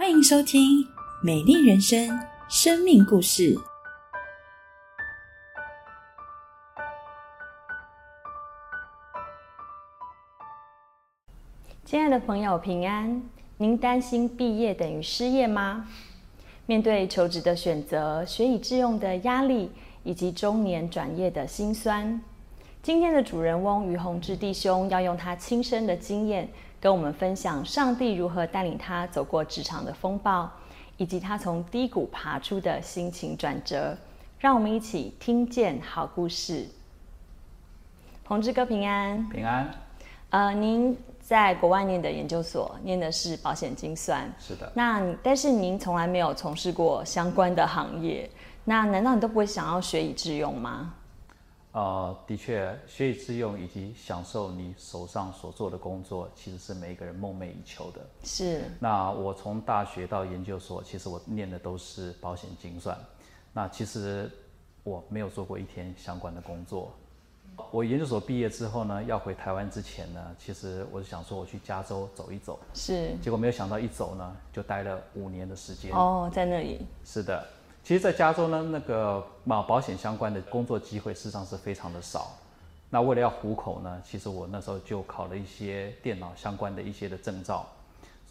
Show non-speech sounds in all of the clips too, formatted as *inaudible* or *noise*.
欢迎收听《美丽人生》生命故事。亲爱的朋友，平安！您担心毕业等于失业吗？面对求职的选择、学以致用的压力，以及中年转业的辛酸，今天的主人翁于洪志弟兄要用他亲身的经验，跟我们分享上帝如何带领他走过职场的风暴，以及他从低谷爬出的心情转折。让我们一起听见好故事。洪志哥平安，平安。呃，您。在国外念的研究所，念的是保险精算。是的。那但是您从来没有从事过相关的行业，那难道你都不会想要学以致用吗？呃，的确，学以致用以及享受你手上所做的工作，其实是每一个人梦寐以求的。是。那我从大学到研究所，其实我念的都是保险精算。那其实我没有做过一天相关的工作。我研究所毕业之后呢，要回台湾之前呢，其实我是想说我去加州走一走，是。结果没有想到一走呢，就待了五年的时间。哦，在那里。是的，其实，在加州呢，那个保保险相关的工作机会事实上是非常的少。那为了要糊口呢，其实我那时候就考了一些电脑相关的一些的证照，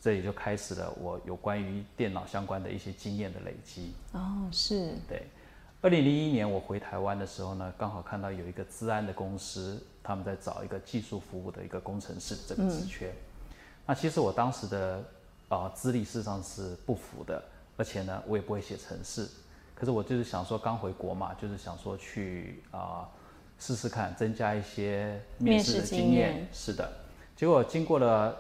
这也就开始了我有关于电脑相关的一些经验的累积。哦，是。对。二零零一年我回台湾的时候呢，刚好看到有一个资安的公司，他们在找一个技术服务的一个工程师这个职缺。那其实我当时的啊资历事实上是不符的，而且呢我也不会写程式。可是我就是想说刚回国嘛，就是想说去啊试试看，增加一些面试的经验。是的。结果经过了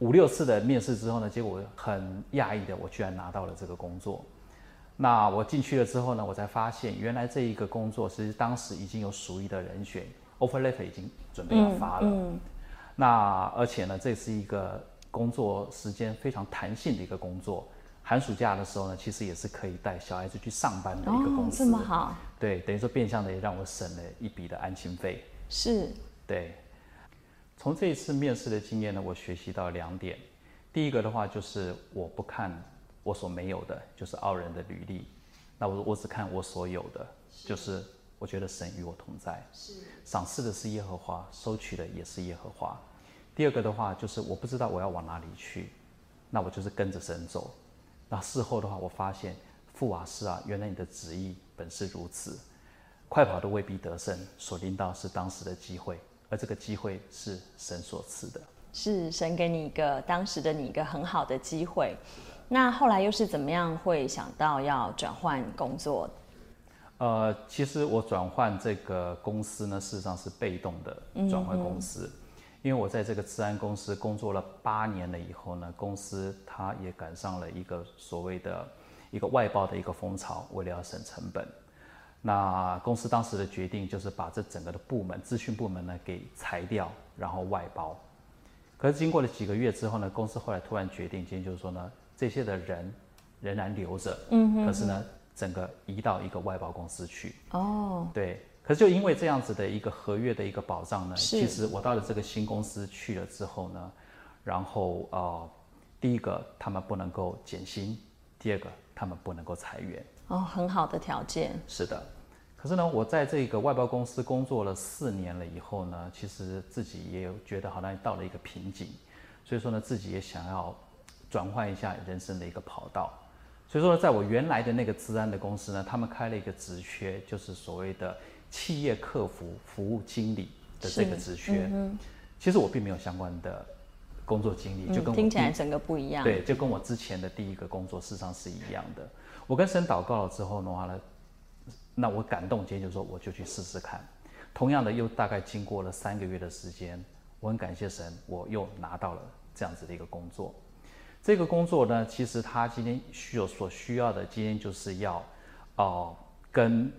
五六次的面试之后呢，结果很讶异的，我居然拿到了这个工作。那我进去了之后呢，我才发现原来这一个工作其实当时已经有属于的人选，offer letter 已经准备要发了。嗯。那而且呢，这是一个工作时间非常弹性的一个工作，寒暑假的时候呢，其实也是可以带小孩子去上班的一个公司。哦，这么好。对，等于说变相的也让我省了一笔的安心费。是。对。从这一次面试的经验呢，我学习到两点。第一个的话就是我不看。我所没有的，就是傲人的履历。那我我只看我所有的，就是我觉得神与我同在。是，赏赐的是耶和华，收取的也是耶和华。第二个的话，就是我不知道我要往哪里去，那我就是跟着神走。那事后的话，我发现父瓦斯啊，原来你的旨意本是如此。快跑都未必得胜，所领到是当时的机会，而这个机会是神所赐的。是神给你一个当时的你一个很好的机会。那后来又是怎么样会想到要转换工作？呃，其实我转换这个公司呢，事实上是被动的转换公司，因为我在这个治安公司工作了八年了以后呢，公司它也赶上了一个所谓的一个外包的一个风潮，为了要省成本，那公司当时的决定就是把这整个的部门资讯部门呢给裁掉，然后外包。可是经过了几个月之后呢，公司后来突然决定，今天就是说呢。这些的人仍然留着，嗯哼，可是呢，整个移到一个外包公司去。哦，对，可是就因为这样子的一个合约的一个保障呢，其实我到了这个新公司去了之后呢，然后呃，第一个他们不能够减薪，第二个他们不能够裁员。哦，很好的条件。是的，可是呢，我在这个外包公司工作了四年了以后呢，其实自己也有觉得好像到了一个瓶颈，所以说呢，自己也想要。转换一下人生的一个跑道，所以说，在我原来的那个治安的公司呢，他们开了一个职缺，就是所谓的企业客服服务经理的这个职缺。其实我并没有相关的工作经历，就跟我听起来整个不一样。对，就跟我之前的第一个工作事实上是一样的。我跟神祷告了之后的话呢，那我感动，今天就说我就去试试看。同样的，又大概经过了三个月的时间，我很感谢神，我又拿到了这样子的一个工作。这个工作呢，其实他今天需有所需要的，今天就是要，哦，跟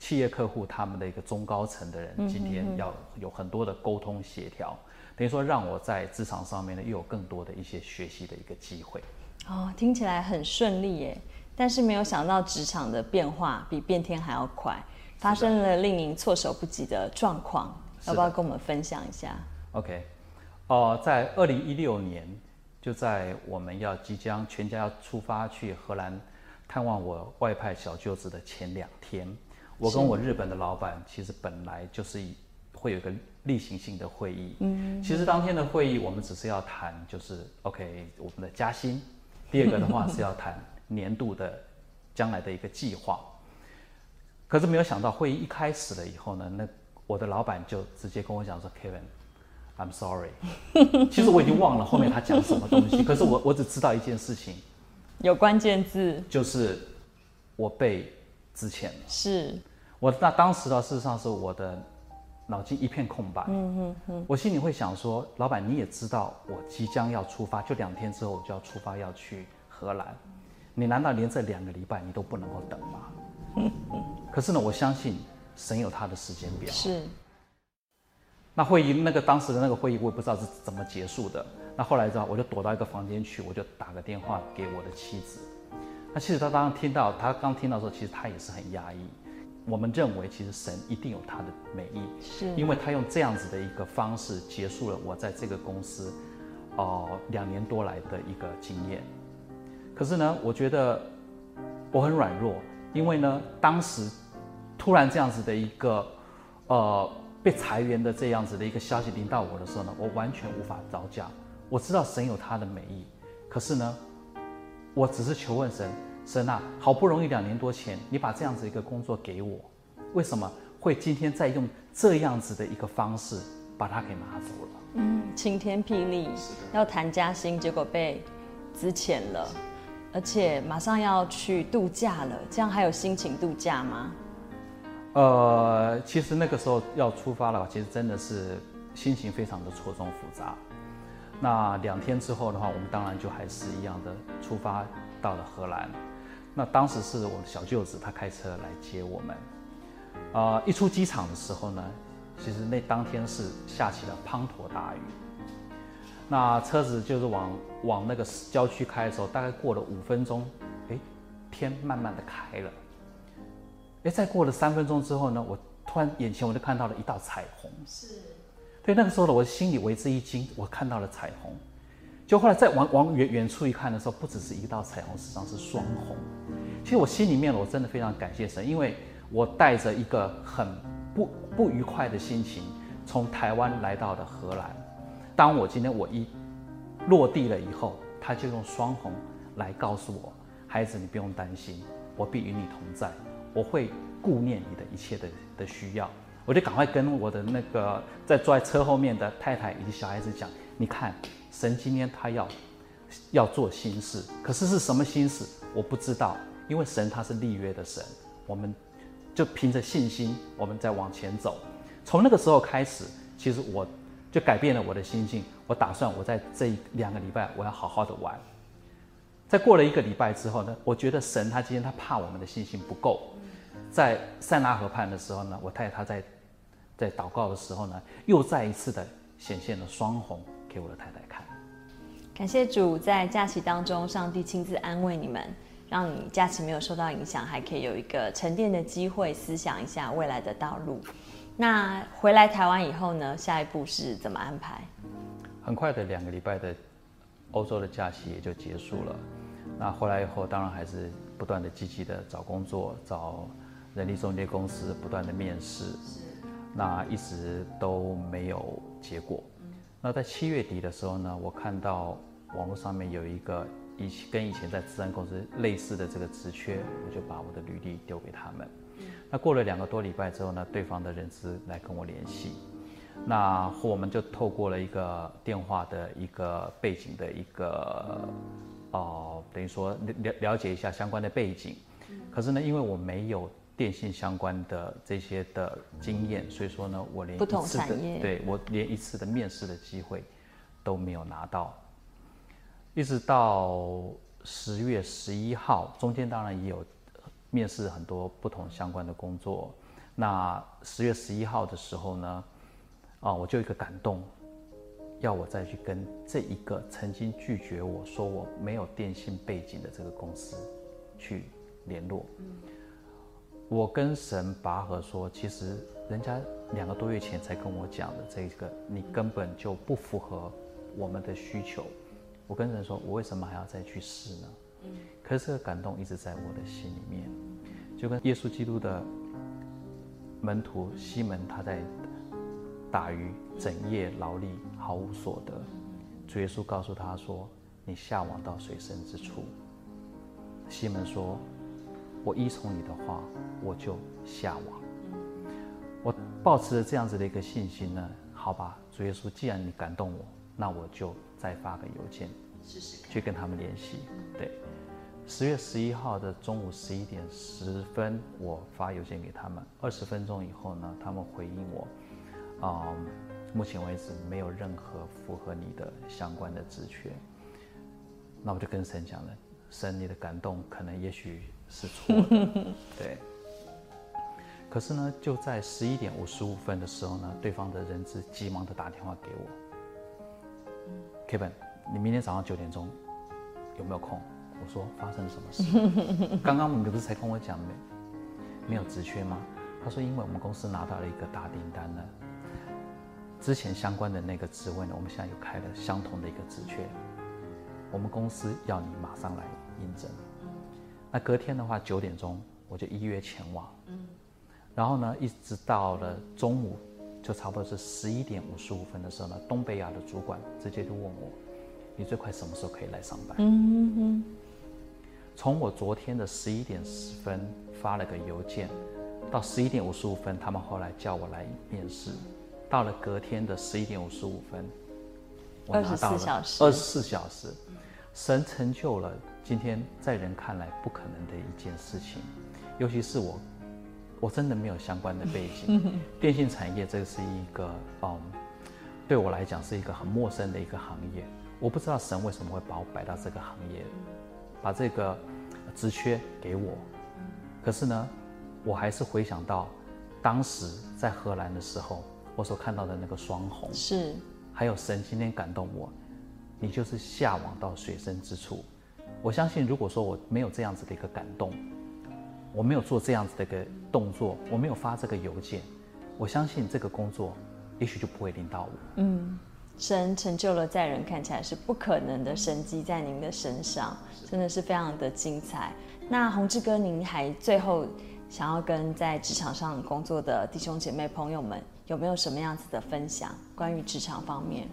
企业客户他们的一个中高层的人，今天要有很多的沟通协调，等于说让我在职场上面呢，又有更多的一些学习的一个机会。哦，听起来很顺利耶，但是没有想到职场的变化比变天还要快，发生了令您措手不及的状况，要不要跟我们分享一下？OK，哦，在二零一六年。就在我们要即将全家要出发去荷兰探望我外派小舅子的前两天，我跟我日本的老板其实本来就是会有一个例行性的会议。嗯，其实当天的会议我们只是要谈，就是 OK 我们的加薪。第二个的话是要谈 *laughs* 年度的将来的一个计划。可是没有想到会议一开始了以后呢，那我的老板就直接跟我讲说：“Kevin，I'm sorry。*laughs* ”其实我已经忘了后面他讲什么东西，可是我我只知道一件事情，有关键字，就是我被之前了。是我那当时呢，事实上是我的脑筋一片空白。嗯嗯嗯，我心里会想说：“老板，你也知道我即将要出发，就两天之后我就要出发要去荷兰，你难道连这两个礼拜你都不能够等吗？” *laughs* 可是呢，我相信神有他的时间表。是。那会议那个当时的那个会议，我也不知道是怎么结束的。那后来知道，我就躲到一个房间去，我就打个电话给我的妻子。那妻子她刚刚听到，她刚听到的时候，其实她也是很压抑。我们认为，其实神一定有他的美意，是因为他用这样子的一个方式结束了我在这个公司哦两年多来的一个经验。可是呢，我觉得我很软弱。因为呢，当时突然这样子的一个呃被裁员的这样子的一个消息临到我的时候呢，我完全无法招架。我知道神有他的美意，可是呢，我只是求问神，神啊，好不容易两年多前你把这样子一个工作给我，为什么会今天再用这样子的一个方式把它给拿走了？嗯，晴天霹雳，要谈加薪，结果被资遣了。而且马上要去度假了，这样还有心情度假吗？呃，其实那个时候要出发了，其实真的是心情非常的错综复杂。那两天之后的话，我们当然就还是一样的出发到了荷兰。那当时是我的小舅子他开车来接我们。啊，一出机场的时候呢，其实那当天是下起了滂沱大雨。那车子就是往往那个郊区开的时候，大概过了五分钟，哎，天慢慢的开了。哎，再过了三分钟之后呢，我突然眼前我就看到了一道彩虹。是。对，那个时候呢，我心里为之一惊，我看到了彩虹。就后来再往往远远处一看的时候，不只是一道彩虹，实际上是双红。其实我心里面我真的非常感谢神，因为我带着一个很不不愉快的心情，从台湾来到了荷兰。当我今天我一落地了以后，他就用双红来告诉我：“孩子，你不用担心，我必与你同在，我会顾念你的一切的的需要。”我就赶快跟我的那个在坐在车后面的太太以及小孩子讲：“你看，神今天他要要做心事，可是是什么心事，我不知道，因为神他是立约的神，我们就凭着信心，我们再往前走。从那个时候开始，其实我。”就改变了我的心境。我打算我在这两个礼拜，我要好好的玩。在过了一个礼拜之后呢，我觉得神他今天他怕我们的信心不够。在塞纳河畔的时候呢，我太太她在在祷告的时候呢，又再一次的显现了双红给我的太太看。感谢主，在假期当中，上帝亲自安慰你们，让你假期没有受到影响，还可以有一个沉淀的机会，思想一下未来的道路。那回来台湾以后呢？下一步是怎么安排？很快的两个礼拜的欧洲的假期也就结束了。那回来以后，当然还是不断的积极的找工作，找人力中介公司，不断的面试。那一直都没有结果。那在七月底的时候呢，我看到网络上面有一个以跟以前在资安公司类似的这个职缺，我就把我的履历丢给他们。那过了两个多礼拜之后呢，对方的人资来跟我联系，那我们就透过了一个电话的一个背景的一个，哦，等于说了了解一下相关的背景。可是呢，因为我没有电信相关的这些的经验，所以说呢，我连不同产业，对我连一次的面试的机会都没有拿到。一直到十月十一号，中间当然也有。面试很多不同相关的工作，那十月十一号的时候呢，啊，我就一个感动，要我再去跟这一个曾经拒绝我说我没有电信背景的这个公司去联络。我跟神拔河说，其实人家两个多月前才跟我讲的这个，你根本就不符合我们的需求，我跟神说，我为什么还要再去试呢？可是这个感动一直在我的心里面，就跟耶稣基督的门徒西门他在打鱼，整夜劳力毫无所得，主耶稣告诉他说：“你下网到水深之处。”西门说：“我依从你的话，我就下网。”我保持着这样子的一个信心呢，好吧，主耶稣，既然你感动我，那我就再发个邮件，试试去跟他们联系。对，十月十一号的中午十一点十分，我发邮件给他们，二十分钟以后呢，他们回应我，啊，目前为止没有任何符合你的相关的职缺。那我就跟神讲了，神，你的感动可能也许是错的，*laughs* 对。可是呢，就在十一点五十五分的时候呢，对方的人质急忙的打电话给我，Kevin，你明天早上九点钟有没有空？我说发生了什么事？*laughs* 刚刚你不是才跟我讲没没有职缺吗？他说因为我们公司拿到了一个大订单呢，之前相关的那个职位呢，我们现在又开了相同的一个职缺，我们公司要你马上来应征。那隔天的话九点钟我就依约前往。然后呢，一直到了中午，就差不多是十一点五十五分的时候呢，东北亚的主管直接就问我：“你最快什么时候可以来上班？”嗯哼。从我昨天的十一点十分发了个邮件，到十一点五十五分，他们后来叫我来面试，到了隔天的十一点五十五分，我拿到了二十四小时，神成就了今天在人看来不可能的一件事情，尤其是我。我真的没有相关的背景，*laughs* 电信产业这是一个嗯，对我来讲是一个很陌生的一个行业。我不知道神为什么会把我摆到这个行业，把这个职缺给我。可是呢，我还是回想到当时在荷兰的时候，我所看到的那个双红，是还有神今天感动我，你就是下网到水深之处。我相信，如果说我没有这样子的一个感动。我没有做这样子的一个动作，我没有发这个邮件，我相信这个工作也许就不会领到我。嗯，神成就了在人看起来是不可能的神迹在您的身上，真的是非常的精彩。那宏志哥，您还最后想要跟在职场上工作的弟兄姐妹朋友们有没有什么样子的分享？关于职场方面，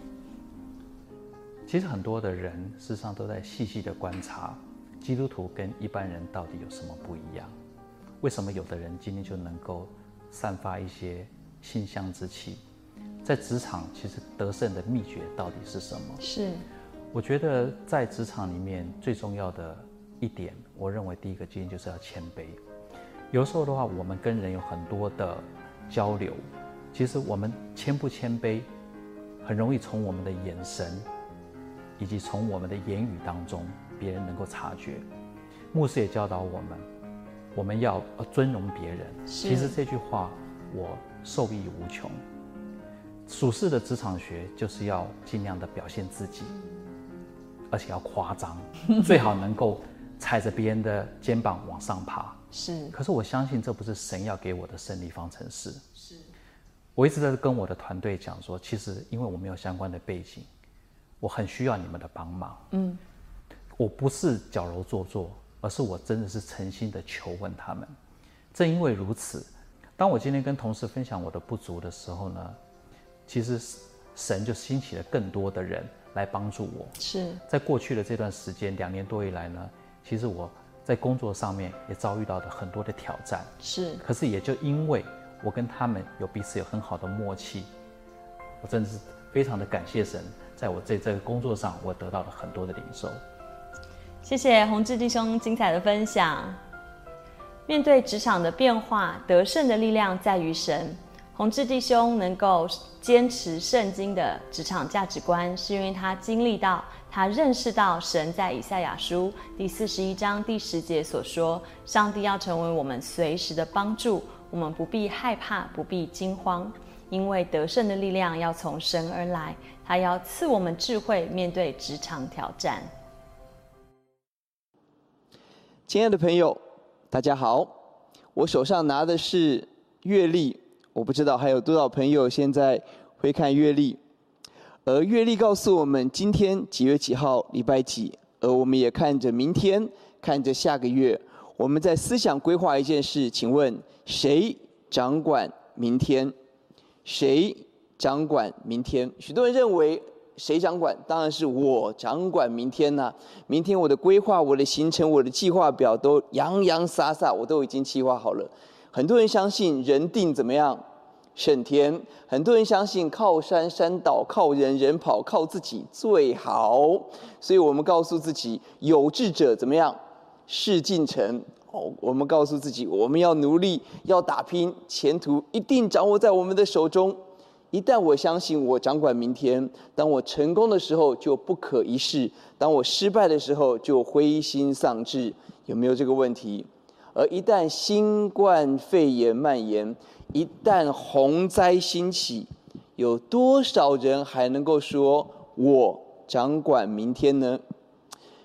其实很多的人事实上都在细细的观察基督徒跟一般人到底有什么不一样。为什么有的人今天就能够散发一些馨香之气？在职场，其实得胜的秘诀到底是什么？是，我觉得在职场里面最重要的一点，我认为第一个经验就是要谦卑。有时候的话，我们跟人有很多的交流，其实我们谦不谦卑，很容易从我们的眼神以及从我们的言语当中，别人能够察觉。牧师也教导我们。我们要呃尊荣别人，其实这句话我受益无穷。属世的职场学就是要尽量的表现自己，而且要夸张，*laughs* 最好能够踩着别人的肩膀往上爬。是，可是我相信这不是神要给我的胜利方程式。是，我一直在跟我的团队讲说，其实因为我没有相关的背景，我很需要你们的帮忙。嗯，我不是矫揉做作。而是我真的是诚心的求问他们。正因为如此，当我今天跟同事分享我的不足的时候呢，其实神就兴起了更多的人来帮助我。是在过去的这段时间两年多以来呢，其实我在工作上面也遭遇到了很多的挑战。是，可是也就因为我跟他们有彼此有很好的默契，我真的是非常的感谢神，在我这这个工作上，我得到了很多的领受。谢谢宏志弟兄精彩的分享。面对职场的变化，得胜的力量在于神。宏志弟兄能够坚持圣经的职场价值观，是因为他经历到，他认识到神在以赛亚书第四十一章第十节所说：“上帝要成为我们随时的帮助，我们不必害怕，不必惊慌，因为得胜的力量要从神而来，他要赐我们智慧，面对职场挑战。”亲爱的朋友，大家好！我手上拿的是月历，我不知道还有多少朋友现在会看月历。而月历告诉我们今天几月几号，礼拜几。而我们也看着明天，看着下个月，我们在思想规划一件事。请问谁掌管明天？谁掌管明天？许多人认为谁掌管？当然是我掌管明天呐！明天我的规划、我的行程、我的计划表都洋洋洒洒，我都已经计划好了。很多人相信人定怎么样？胜天，很多人相信靠山山倒，靠人人跑，靠自己最好。所以我们告诉自己，有志者怎么样？事竟成。哦，我们告诉自己，我们要努力，要打拼，前途一定掌握在我们的手中。一旦我相信我掌管明天，当我成功的时候就不可一世，当我失败的时候就灰心丧志。有没有这个问题？而一旦新冠肺炎蔓延，一旦洪灾兴起，有多少人还能够说我掌管明天呢？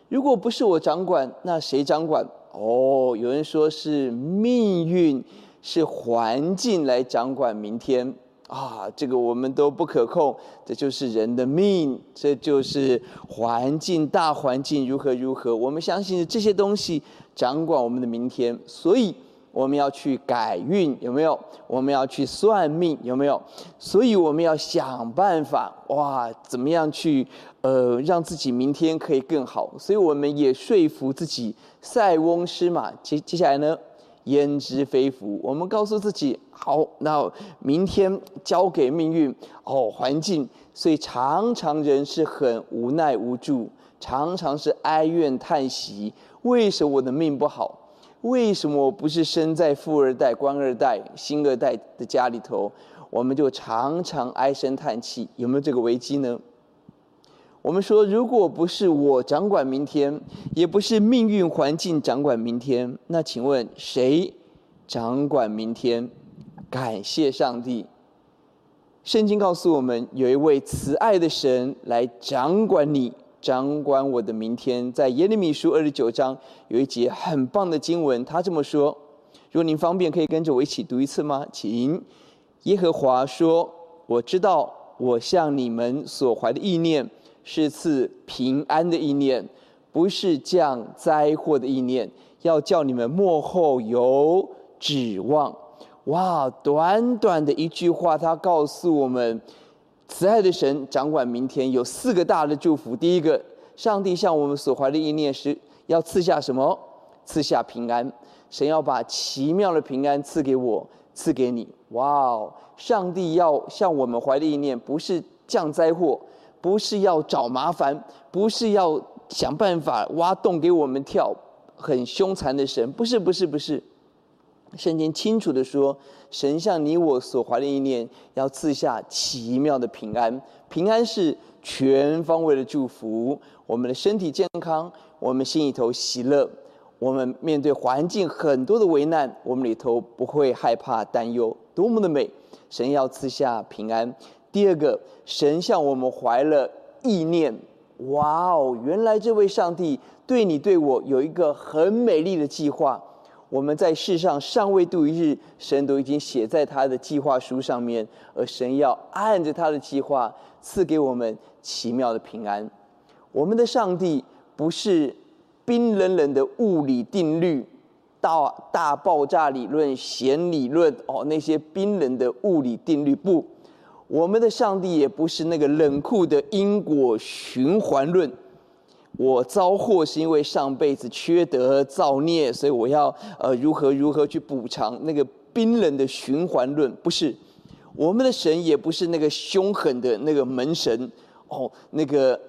如果不是我掌管，那谁掌管？哦，有人说是命运，是环境来掌管明天啊！这个我们都不可控，这就是人的命，这就是环境大环境如何如何。我们相信这些东西掌管我们的明天，所以。我们要去改运，有没有？我们要去算命，有没有？所以我们要想办法，哇，怎么样去，呃，让自己明天可以更好？所以我们也说服自己，塞翁失马。接接下来呢，焉知非福？我们告诉自己，好，那明天交给命运，哦，环境。所以常常人是很无奈无助，常常是哀怨叹息，为什么我的命不好？为什么我不是生在富二代、官二代、星二代的家里头？我们就常常唉声叹气，有没有这个危机呢？我们说，如果不是我掌管明天，也不是命运环境掌管明天，那请问谁掌管明天？感谢上帝，圣经告诉我们，有一位慈爱的神来掌管你。掌管我的明天，在耶利米书二十九章有一节很棒的经文，他这么说：如果您方便，可以跟着我一起读一次吗？请。耶和华说：“我知道，我向你们所怀的意念是赐平安的意念，不是降灾祸的意念，要叫你们幕后有指望。”哇，短短的一句话，他告诉我们。慈爱的神掌管明天，有四个大的祝福。第一个，上帝向我们所怀的意念是要赐下什么？赐下平安。神要把奇妙的平安赐给我，赐给你。哇哦！上帝要向我们怀的意念，不是降灾祸，不是要找麻烦，不是要想办法挖洞给我们跳，很凶残的神。不是，不是，不是。圣经清楚的说，神向你我所怀的意念，要赐下奇妙的平安。平安是全方位的祝福，我们的身体健康，我们心里头喜乐，我们面对环境很多的危难，我们里头不会害怕担忧，多么的美！神要赐下平安。第二个，神向我们怀了意念，哇哦，原来这位上帝对你对我有一个很美丽的计划。我们在世上尚未度一日，神都已经写在他的计划书上面，而神要按着他的计划赐给我们奇妙的平安。我们的上帝不是冰冷冷的物理定律、大大爆炸理论、弦理论哦，那些冰冷的物理定律不，我们的上帝也不是那个冷酷的因果循环论。我遭祸是因为上辈子缺德造孽，所以我要呃如何如何去补偿那个冰冷的循环论？不是，我们的神也不是那个凶狠的那个门神哦，那个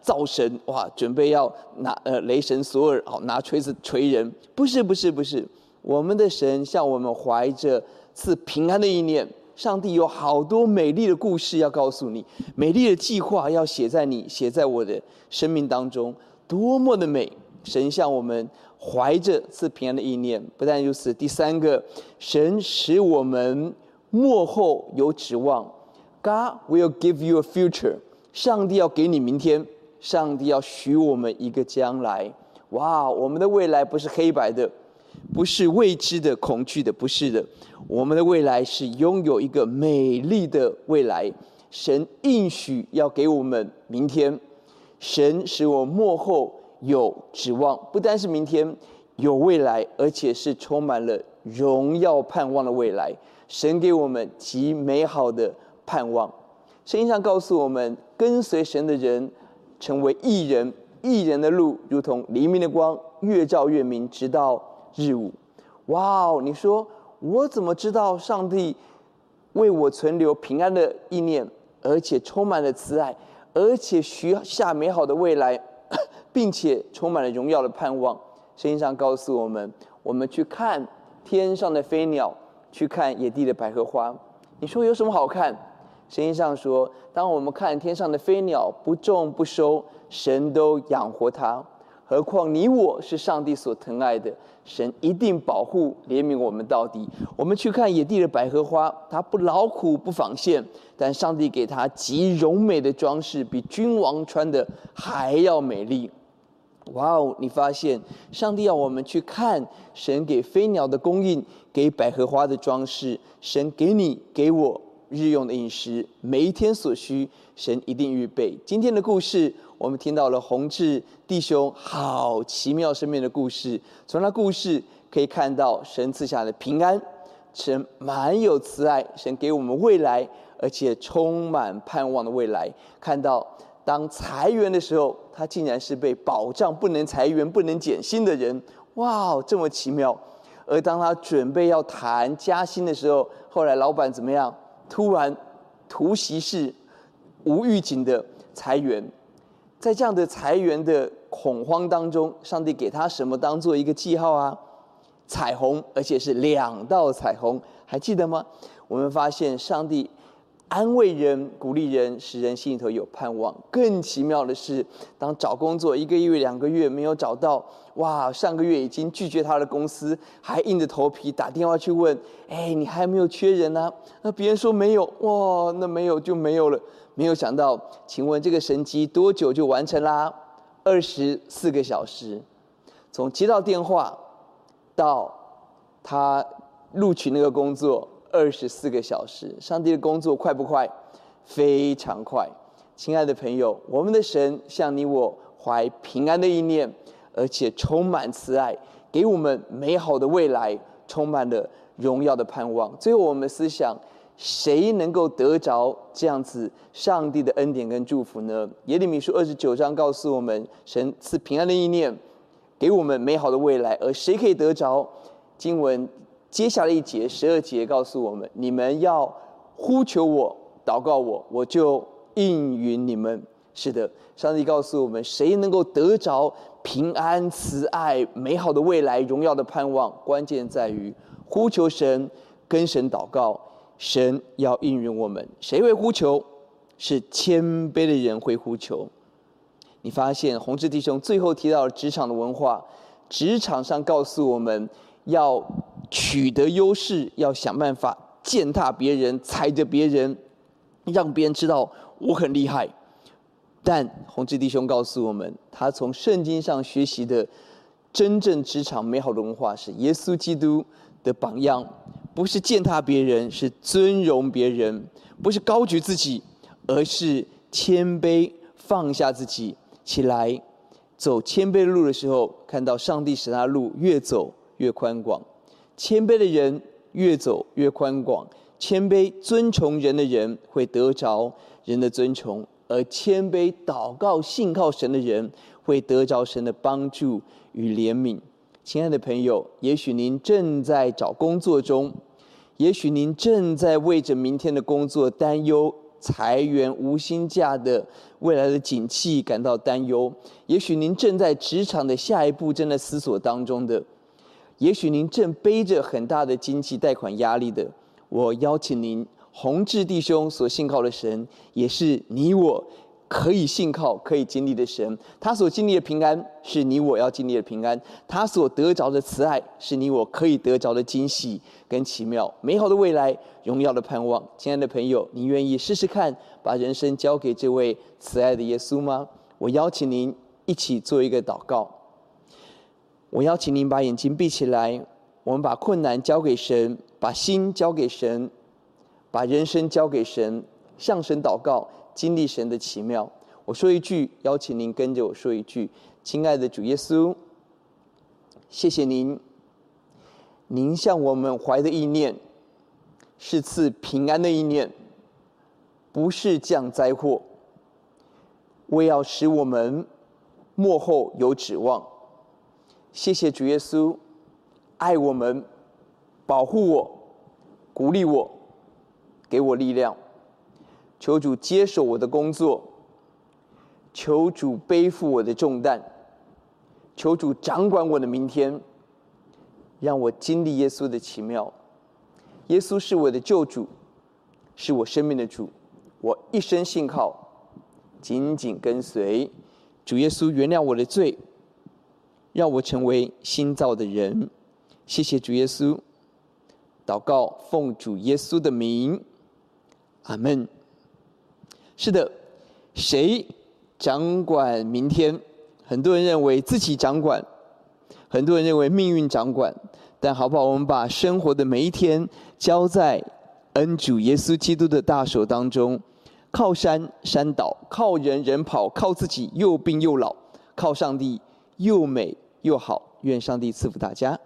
造神哇，准备要拿呃雷神索尔哦拿锤子锤人？不是不是不是，我们的神向我们怀着赐平安的意念。上帝有好多美丽的故事要告诉你，美丽的计划要写在你写在我的生命当中，多么的美！神向我们怀着赐平安的意念，不但如此，第三个，神使我们幕后有指望。God will give you a future。上帝要给你明天，上帝要许我们一个将来。哇，我们的未来不是黑白的。不是未知的、恐惧的，不是的。我们的未来是拥有一个美丽的未来，神应许要给我们明天，神使我幕后有指望，不单是明天有未来，而且是充满了荣耀盼望的未来。神给我们极美好的盼望。圣经上告诉我们，跟随神的人成为义人，义人的路如同黎明的光，越照越明，直到日午。哇哦！你说我怎么知道上帝为我存留平安的意念，而且充满了慈爱，而且许下美好的未来，*coughs* 并且充满了荣耀的盼望？圣经上告诉我们，我们去看天上的飞鸟，去看野地的百合花。你说有什么好看？圣经上说，当我们看天上的飞鸟不种不收，神都养活它，何况你我是上帝所疼爱的，神一定保护怜悯我们到底。我们去看野地的百合花，它不劳苦不纺线，但上帝给它极柔美的装饰，比君王穿的还要美丽。哇哦！你发现上帝要我们去看神给飞鸟的供应，给百合花的装饰，神给你给我。日用的饮食，每一天所需，神一定预备。今天的故事，我们听到了宏志弟兄好奇妙生命的故事。从那故事可以看到，神赐下的平安，神满有慈爱，神给我们未来，而且充满盼望的未来。看到当裁员的时候，他竟然是被保障，不能裁员，不能减薪的人。哇，这么奇妙！而当他准备要谈加薪的时候，后来老板怎么样？突然突袭式无预警的裁员，在这样的裁员的恐慌当中，上帝给他什么当做一个记号啊？彩虹，而且是两道彩虹，还记得吗？我们发现上帝。安慰人、鼓励人，使人心里头有盼望。更奇妙的是，当找工作一个月、两个月没有找到，哇！上个月已经拒绝他的公司，还硬着头皮打电话去问：“哎，你还没有缺人呢？”那别人说没有，哇，那没有就没有了。没有想到，请问这个神机多久就完成啦？二十四个小时，从接到电话到他录取那个工作。二十四个小时，上帝的工作快不快？非常快。亲爱的朋友，我们的神向你我怀平安的意念，而且充满慈爱，给我们美好的未来，充满了荣耀的盼望。最后，我们思想，谁能够得着这样子上帝的恩典跟祝福呢？耶利米书二十九章告诉我们，神赐平安的意念，给我们美好的未来，而谁可以得着？经文。接下来一节十二节告诉我们：你们要呼求我，祷告我，我就应允你们。是的，上帝告诉我们，谁能够得着平安、慈爱、美好的未来、荣耀的盼望？关键在于呼求神，跟神祷告，神要应允我们。谁会呼求？是谦卑的人会呼求。你发现红志弟兄最后提到了职场的文化，职场上告诉我们要。取得优势，要想办法践踏别人，踩着别人，让别人知道我很厉害。但宏志弟兄告诉我们，他从圣经上学习的真正职场美好的文化是耶稣基督的榜样，不是践踏别人，是尊荣别人；不是高举自己，而是谦卑放下自己，起来走谦卑的路的时候，看到上帝使他路越走越宽广。谦卑的人越走越宽广，谦卑尊崇人的人会得着人的尊崇，而谦卑祷告信靠神的人会得着神的帮助与怜悯。亲爱的朋友，也许您正在找工作中，也许您正在为着明天的工作担忧，裁员、无薪假的未来的景气感到担忧，也许您正在职场的下一步正在思索当中的。也许您正背着很大的经济贷款压力的，我邀请您，宏志弟兄所信靠的神，也是你我可以信靠、可以经历的神。他所经历的平安，是你我要经历的平安；他所得着的慈爱，是你我可以得着的惊喜跟奇妙、美好的未来、荣耀的盼望。亲爱的朋友，你愿意试试看，把人生交给这位慈爱的耶稣吗？我邀请您一起做一个祷告。我邀请您把眼睛闭起来，我们把困难交给神，把心交给神，把人生交给神，向神祷告，经历神的奇妙。我说一句，邀请您跟着我说一句：亲爱的主耶稣，谢谢您，您向我们怀的意念是赐平安的意念，不是降灾祸。为要使我们幕后有指望。谢谢主耶稣，爱我们，保护我，鼓励我，给我力量。求主接手我的工作，求主背负我的重担，求主掌管我的明天，让我经历耶稣的奇妙。耶稣是我的救主，是我生命的主，我一生信靠。紧紧跟随主耶稣，原谅我的罪，让我成为新造的人。谢谢主耶稣，祷告奉主耶稣的名，阿门。是的，谁掌管明天？很多人认为自己掌管，很多人认为命运掌管。但好不好？我们把生活的每一天交在恩主耶稣基督的大手当中。靠山山倒，靠人人跑，靠自己又病又老，靠上帝又美又好。愿上帝赐福大家。